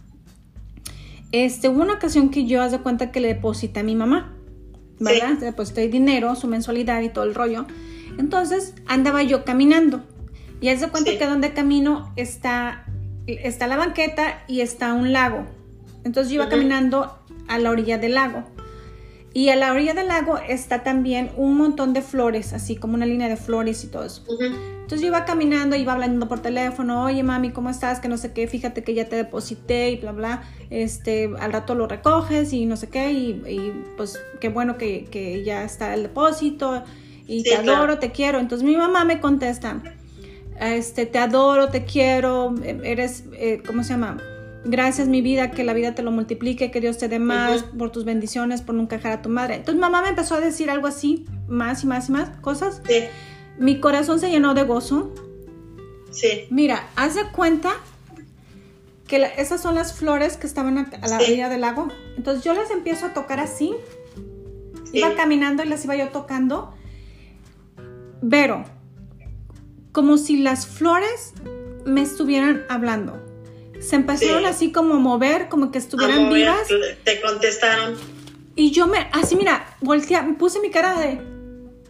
este, hubo una ocasión que yo haz de cuenta que le deposité a mi mamá, ¿verdad? Le deposité dinero, su mensualidad y todo el rollo. Entonces andaba yo caminando y haz de cuenta que donde camino está, está la banqueta y está un lago. Entonces yo iba caminando a la orilla del lago. Y a la orilla del lago está también un montón de flores, así como una línea de flores y todo eso. Entonces yo iba caminando, iba hablando por teléfono, oye mami, ¿cómo estás? Que no sé qué, fíjate que ya te deposité y bla, bla. Este, al rato lo recoges y no sé qué, y, pues qué bueno que, ya está el depósito y te adoro, te quiero. Entonces mi mamá me contesta, este, te adoro, te quiero, eres, eh, ¿cómo se llama? Gracias mi vida, que la vida te lo multiplique, que Dios te dé más por tus bendiciones, por nunca dejar a tu madre. Entonces mamá me empezó a decir algo así, más y más y más cosas. Sí. Mi corazón se llenó de gozo. Sí. Mira, haz de cuenta que esas son las flores que estaban a, la orilla del lago. Entonces yo las empiezo a tocar así. Iba caminando y las iba yo tocando. Pero, como si las flores me estuvieran hablando. Se empezaron así como a mover, como que estuvieran vivas. Te contestaron. Y yo me, así mira, volteé, me puse mi cara de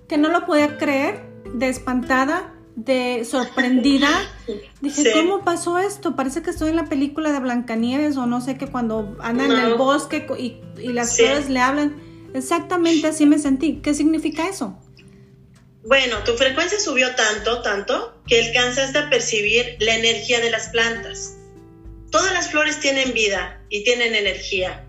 que no lo podía creer, de espantada, de sorprendida. Dije, ¿cómo pasó esto? Parece que estoy en la película de Blancanieves o no sé que cuando andan en el bosque y, las flores le hablan. Exactamente así me sentí. ¿Qué significa eso? Bueno, tu frecuencia subió tanto, tanto, que alcanzaste a percibir la energía de las plantas. Todas las flores tienen vida y tienen energía.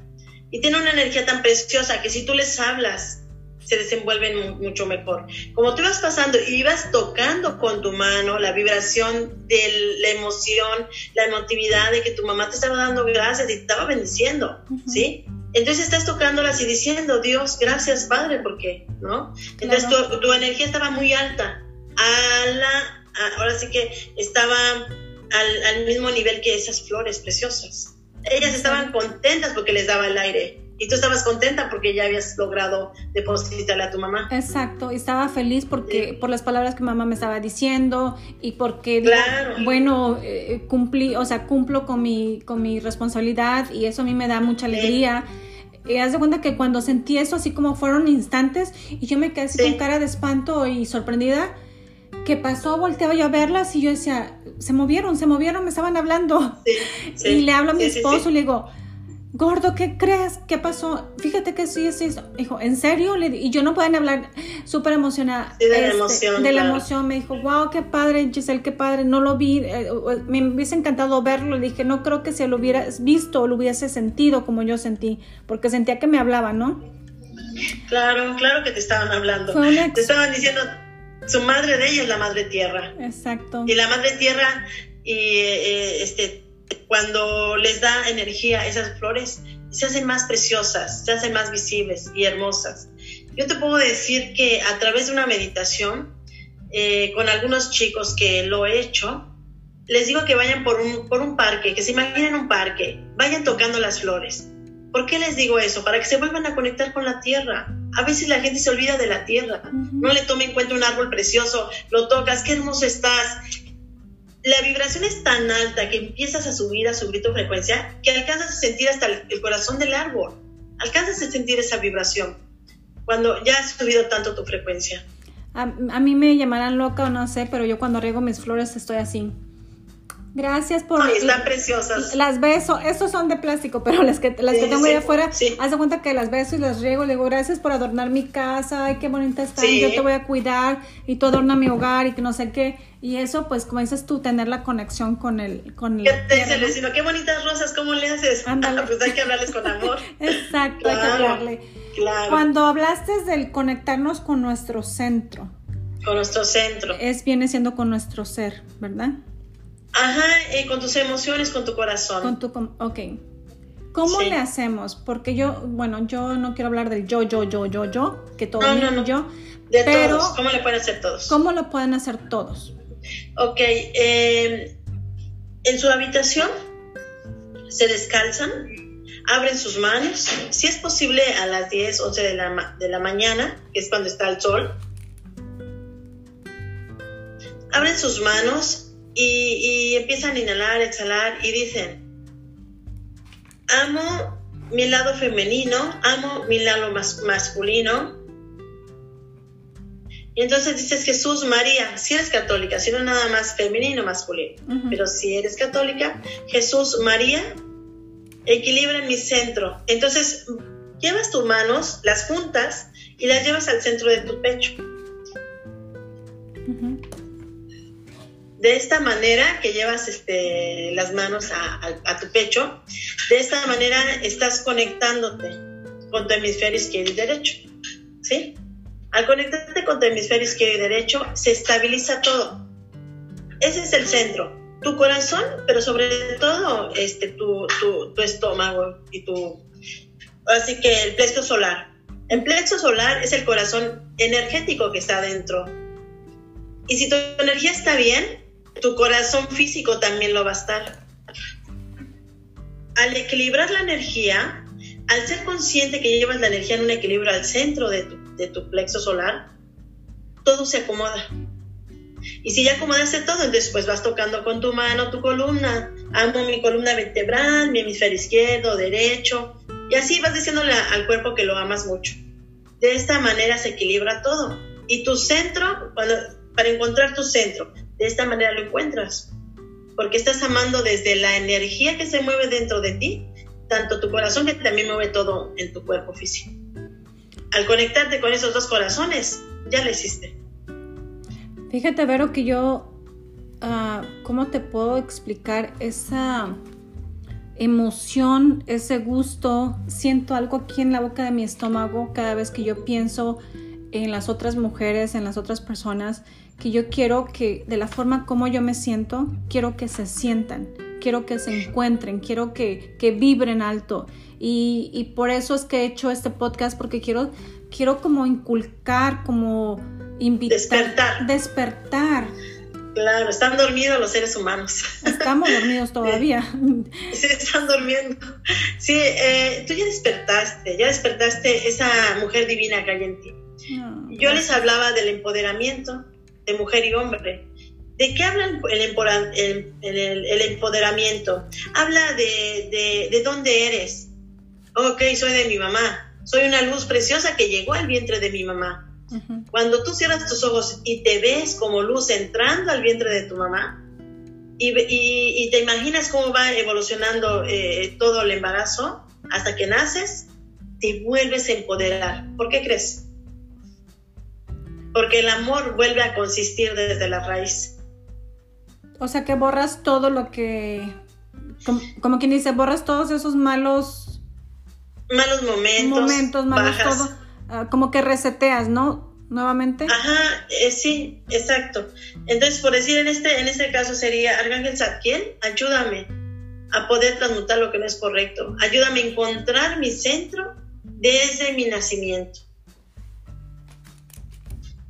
Y tienen una energía tan preciosa que si tú les hablas, se desenvuelven mucho mejor. Como tú ibas pasando y ibas tocando con tu mano la vibración de la emoción, la emotividad de que tu mamá te estaba dando gracias y te estaba bendiciendo, ¿sí? Entonces estás tocándolas y diciendo, Dios, gracias Padre, ¿por qué? ¿No? Entonces tu, energía estaba muy alta. A la, ahora sí que estaba al, mismo nivel que esas flores preciosas. Ellas estaban contentas porque les daba el aire. Y tú estabas contenta porque ya habías logrado depositarle a tu mamá. Exacto, estaba feliz porque por las palabras que mamá me estaba diciendo y porque claro. bueno, eh, cumplí, o sea, cumplo con mi con mi responsabilidad y eso a mí me da mucha alegría. Y haz de cuenta que cuando sentí eso así como fueron instantes y yo me quedé así con cara de espanto y sorprendida, ¿qué pasó? Volteaba yo a verlas y yo decía, se movieron, se movieron, me estaban hablando. y le hablo a mi esposo y le digo, gordo, ¿qué crees? ¿Qué pasó? Fíjate que sí, sí. Dijo, ¿en serio? y yo no pueden hablar súper emocionada. de la este, emoción. De la emoción. Me dijo, wow, qué padre, Giselle, qué padre. No lo vi. Eh, me hubiese encantado verlo. Le dije, no creo que se lo hubieras visto o lo hubiese sentido como yo sentí. Porque sentía que me hablaban, ¿no? Claro, claro que te estaban hablando. Te estaban diciendo, su madre de ella es la madre tierra. Exacto. Y la madre tierra, y, eh, este, cuando les da energía a esas flores, se hacen más preciosas, se hacen más visibles y hermosas. Yo te puedo decir que a través de una meditación, eh, con algunos chicos que lo he hecho, les digo que vayan por un, por un parque, que se imaginen un parque, vayan tocando las flores ¿Por qué les digo eso? Para que se vuelvan a conectar con la tierra. A veces la gente se olvida de la tierra. No le toma en cuenta un árbol precioso, lo tocas, qué hermoso estás. La vibración es tan alta que empiezas a subir, a subir tu frecuencia, que alcanzas a sentir hasta el corazón del árbol. Alcanzas a sentir esa vibración cuando ya has subido tanto tu frecuencia. A, a mí me llamarán loca o no sé, pero yo cuando riego mis flores estoy así. Gracias por. Ay, están preciosas. Las beso. Estos son de plástico, pero las que, las que tengo ahí afuera, haz de cuenta que las beso y las riego. Le digo, gracias por adornar mi casa. Ay, qué bonita están. Yo te voy a cuidar y tú adorna mi hogar y que no sé qué. Y eso, pues, como dices tú, tener la conexión con el. Con ¿Qué te dice el vecino? Qué bonitas rosas, ¿cómo le haces? Ándale. pues hay que hablarles con amor. Exacto, hay que hablarle. Claro. Cuando hablaste del conectarnos con nuestro centro. Con nuestro centro. Es viene siendo con nuestro ser, ¿verdad? Ajá, eh, con tus emociones, con tu corazón. Con tu, ok. ¿Cómo le hacemos? Porque yo, bueno, yo no quiero hablar del yo, yo, yo, yo, yo, que todo no, no, no. yo. De pero, todos. ¿Cómo le pueden hacer todos? ¿Cómo lo pueden hacer todos? Ok, eh, en su habitación se descalzan, abren sus manos, si es posible a las 10, 11 de la, de la mañana, que es cuando está el sol. Abren sus manos y, empiezan a inhalar, exhalar y dicen, amo mi lado femenino, amo mi lado masculino. Y entonces dices Jesús, María, si eres católica, si no nada más femenino, masculino, pero si eres católica, Jesús, María, equilibra mi centro. Entonces llevas tus manos, las juntas y las llevas al centro de tu pecho. De esta manera que llevas este, las manos a, tu pecho, de esta manera estás conectándote con tu hemisferio izquierdo y derecho. ¿Sí? Al conectarte con tu hemisferio izquierdo y derecho, se estabiliza todo. Ese es el centro. Tu corazón, pero sobre todo este, tu, tu, estómago y tu... Así que el plexo solar. El plexo solar es el corazón energético que está dentro. Y si tu energía está bien, tu corazón físico también lo va a estar. Al equilibrar la energía, al ser consciente que llevas la energía en un equilibrio al centro de tu, plexo solar, todo se acomoda. Y si ya acomodaste todo, entonces pues vas tocando con tu mano tu columna. Amo mi columna vertebral, mi hemisferio izquierdo, derecho. Y así vas diciéndole al cuerpo que lo amas mucho. De esta manera se equilibra todo. Y tu centro, para encontrar tu centro, de esta manera lo encuentras, porque estás amando desde la energía que se mueve dentro de ti, tanto tu corazón que también mueve todo en tu cuerpo físico. Al conectarte con esos dos corazones, ya lo hiciste. Fíjate, Vero, que yo, uh, ¿cómo te puedo explicar esa emoción, ese gusto? Siento algo aquí en la boca de mi estómago cada vez que yo pienso en las otras mujeres, en las otras personas que yo quiero que de la forma como yo me siento, quiero que se sientan, quiero que se encuentren, quiero que, que vibren alto. Y, y, por eso es que he hecho este podcast, porque quiero, quiero como inculcar, como invitar. Despertar. Despertar. Claro, están dormidos los seres humanos. Estamos dormidos todavía. Sí, están durmiendo. Sí, eh, tú ya despertaste, ya despertaste esa mujer divina que hay en ti. Yo les hablaba del empoderamiento, de mujer y hombre. ¿De qué habla el, el, empoderamiento? Habla de, de, dónde eres. Ok, soy de mi mamá. Soy una luz preciosa que llegó al vientre de mi mamá. Cuando tú cierras tus ojos y te ves como luz entrando al vientre de tu mamá y, y, te imaginas cómo va evolucionando eh, todo el embarazo hasta que naces, te vuelves a empoderar. ¿Por qué crees? Porque el amor vuelve a consistir desde la raíz. O sea que borras todo lo que, como, quien dice, borras todos esos malos... Malos momentos. Momentos, malos todo. Ah, como que reseteas, ¿no? Nuevamente. Ajá, eh, sí, exacto. Entonces, por decir, en este, en este caso sería, Arcángel Zadkiel, ayúdame a poder transmutar lo que no es correcto. Ayúdame a encontrar mi centro desde mi nacimiento.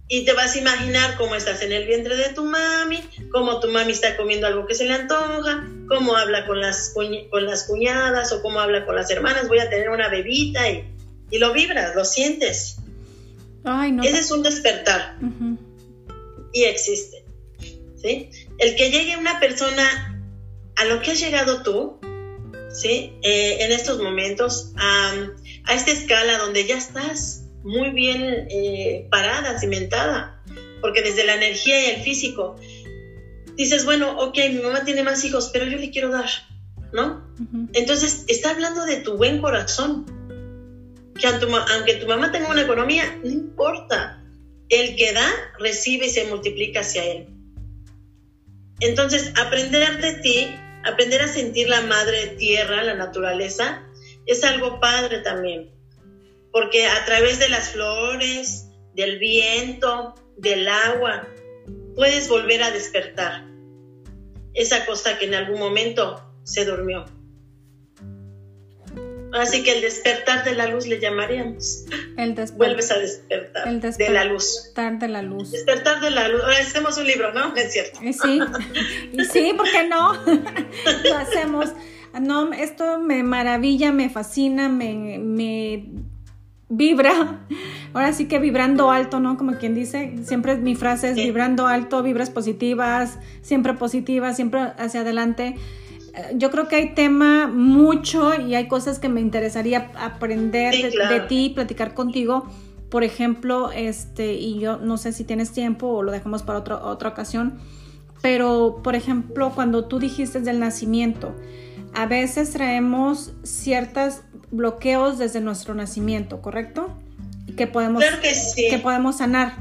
Y te vas a imaginar cómo estás en el vientre de tu mami, cómo tu mami está comiendo algo que se le antoja, cómo habla con las, con las cuñadas o cómo habla con las hermanas, voy a tener una bebita y, y lo vibras, lo sientes. Ay, no. Ese es un despertar. Y existe. ¿sí? El que llegue una persona a lo que has llegado tú, ¿sí? Eh, en estos momentos, a, a esta escala donde ya estás muy bien eh, parada, cimentada, porque desde la energía y el físico, dices, bueno, ok, mi mamá tiene más hijos, pero yo le quiero dar, ¿no? Entonces, está hablando de tu buen corazón, que aunque tu mamá tenga una economía, no importa, el que da, recibe y se multiplica hacia él. Entonces, aprender de ti, aprender a sentir la madre tierra, la naturaleza, es algo padre también porque a través de las flores, del viento, del agua, puedes volver a despertar esa cosa que en algún momento se durmió. Así que el despertar de la luz le llamaríamos. El Vuelves a despertar el de la luz. Despertar de la luz. Despertar de la luz. Ahora hacemos un libro, ¿no? Es cierto. Sí, y sí, ¿por qué no? Lo hacemos. No, esto me maravilla, me fascina, me, me vibra, ahora sí que vibrando alto, ¿no? Como quien dice, siempre mi frase es vibrando alto, vibras positivas, siempre positivas, siempre hacia adelante. Eh, yo creo que hay tema mucho y hay cosas que me interesaría aprender de, ti, platicar contigo. Por ejemplo, este, y yo no sé si tienes tiempo o lo dejamos para otra ocasión, pero por ejemplo, cuando tú dijiste del nacimiento, a veces traemos ciertos bloqueos desde nuestro nacimiento, ¿correcto? Que podemos, que, podemos sanar.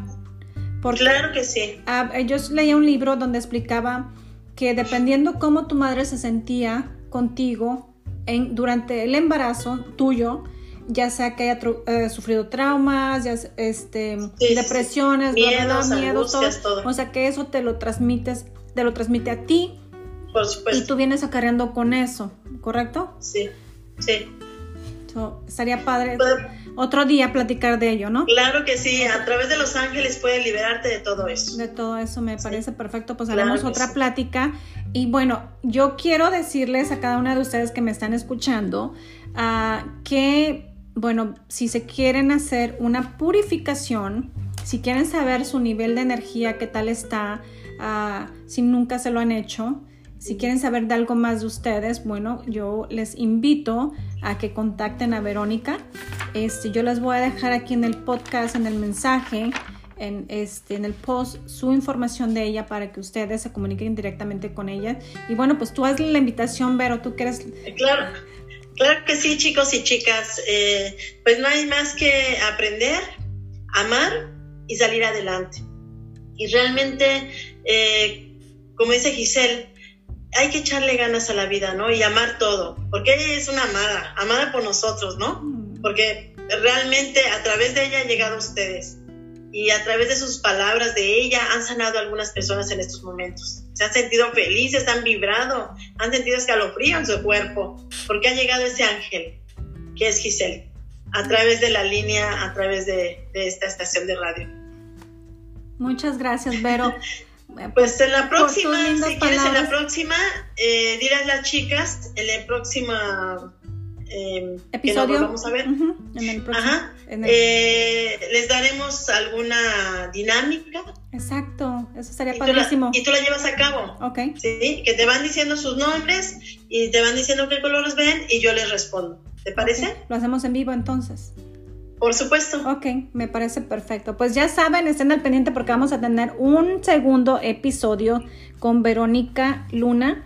claro que sí. yo leía un libro donde explicaba que dependiendo cómo tu madre se sentía contigo en, durante el embarazo tuyo, ya sea que haya eh, sufrido traumas, ya, este, depresiones, miedos, todo. O sea que eso te lo transmites, te lo transmite a ti y tú vienes acarreando con eso, ¿correcto? Sí, sí. Estaría padre otro día platicar de ello, ¿no? Claro que sí, a través de los ángeles puedes liberarte de todo eso. De todo eso me parece perfecto, pues haremos otra plática. Y bueno, yo quiero decirles a cada una de ustedes que me están escuchando uh, que, bueno, si se quieren hacer una purificación, si quieren saber su nivel de energía, qué tal está, uh, si nunca se lo han hecho, si quieren saber de algo más de ustedes, bueno, yo les invito a que contacten a Verónica. Este, yo les voy a dejar aquí en el podcast, en el mensaje, en, este, en el post, su información de ella para que ustedes se comuniquen directamente con ella. Y bueno, pues tú hazle la invitación, Vero, tú quieres... Claro, claro que sí, chicos y chicas. Eh, pues no hay más que aprender, amar y salir adelante. Y realmente, eh, como dice Giselle, hay que echarle ganas a la vida, ¿no? Y amar todo, porque ella es una amada, amada por nosotros, ¿no? Mm. Porque realmente a través de ella han llegado ustedes y a través de sus palabras de ella han sanado a algunas personas en estos momentos. Se han sentido felices, han vibrado, han sentido escalofrío en su cuerpo, porque ha llegado ese ángel, que es Giselle, a través de la línea, a través de, de esta estación de radio. Muchas gracias, Vero. Pues en la próxima, si quieres, en la próxima, eh, dirás las chicas, en la próxima eh, episodio. vamos a ver. en el próximo, Ajá. Eh, les daremos alguna dinámica. Exacto, eso sería padrísimo. y tú la llevas a cabo. Ok. Sí, que te van diciendo sus nombres y te van diciendo qué colores ven y yo les respondo. ¿Te parece? Lo hacemos en vivo entonces. Por supuesto. Ok, me parece perfecto. Pues ya saben, estén al pendiente porque vamos a tener un segundo episodio con Verónica Luna,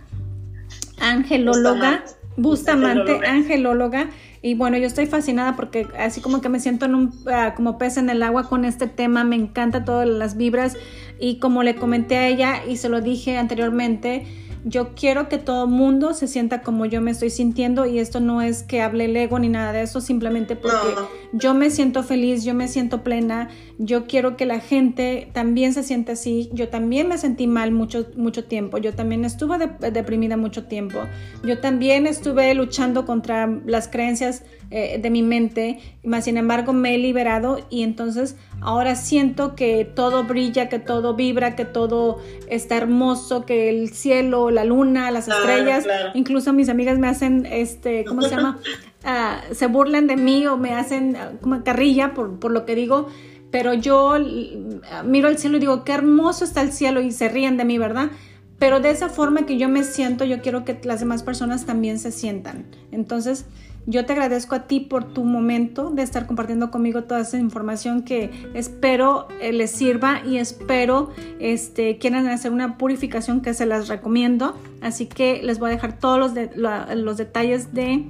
angelóloga, Bustamante, angelóloga. Y bueno, yo estoy fascinada porque así como que me siento en un, ah, como pez en el agua con este tema, me encanta todas las vibras y como le comenté a ella y se lo dije anteriormente, yo quiero que todo mundo se sienta como yo me estoy sintiendo y esto no es que hable el ego ni nada de eso, simplemente porque yo me siento feliz, yo me siento plena, yo quiero que la gente también se sienta así, yo también me sentí mal mucho, mucho tiempo, yo también estuve deprimida mucho tiempo, yo también estuve luchando contra las creencias eh, de mi mente, más sin embargo me he liberado y entonces ahora siento que todo brilla, que todo vibra, que todo está hermoso, que el cielo, la luna, las estrellas, incluso mis amigas me hacen, este, ¿cómo se llama? Ah, se burlan de mí o me hacen ah, como carrilla por, por lo que digo, pero yo miro al cielo y digo, qué hermoso está el cielo y se ríen de mí, ¿verdad? Pero de esa forma que yo me siento, yo quiero que las demás personas también se sientan. Entonces, yo te agradezco a ti por tu momento de estar compartiendo conmigo toda esa información que espero eh, les sirva y espero este, quieran hacer una purificación que se las recomiendo. Así que les voy a dejar todos los, los detalles de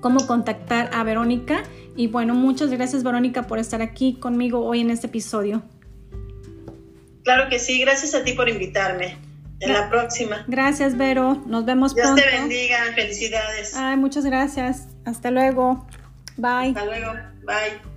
cómo contactar a Verónica. Y bueno, muchas gracias Verónica por estar aquí conmigo hoy en este episodio. Claro que sí, gracias a ti por invitarme. En la próxima. Gracias, Vero. Nos vemos Dios pronto. Dios te bendiga. Felicidades. Ay, muchas gracias. Hasta luego. Bye. Hasta luego. Bye.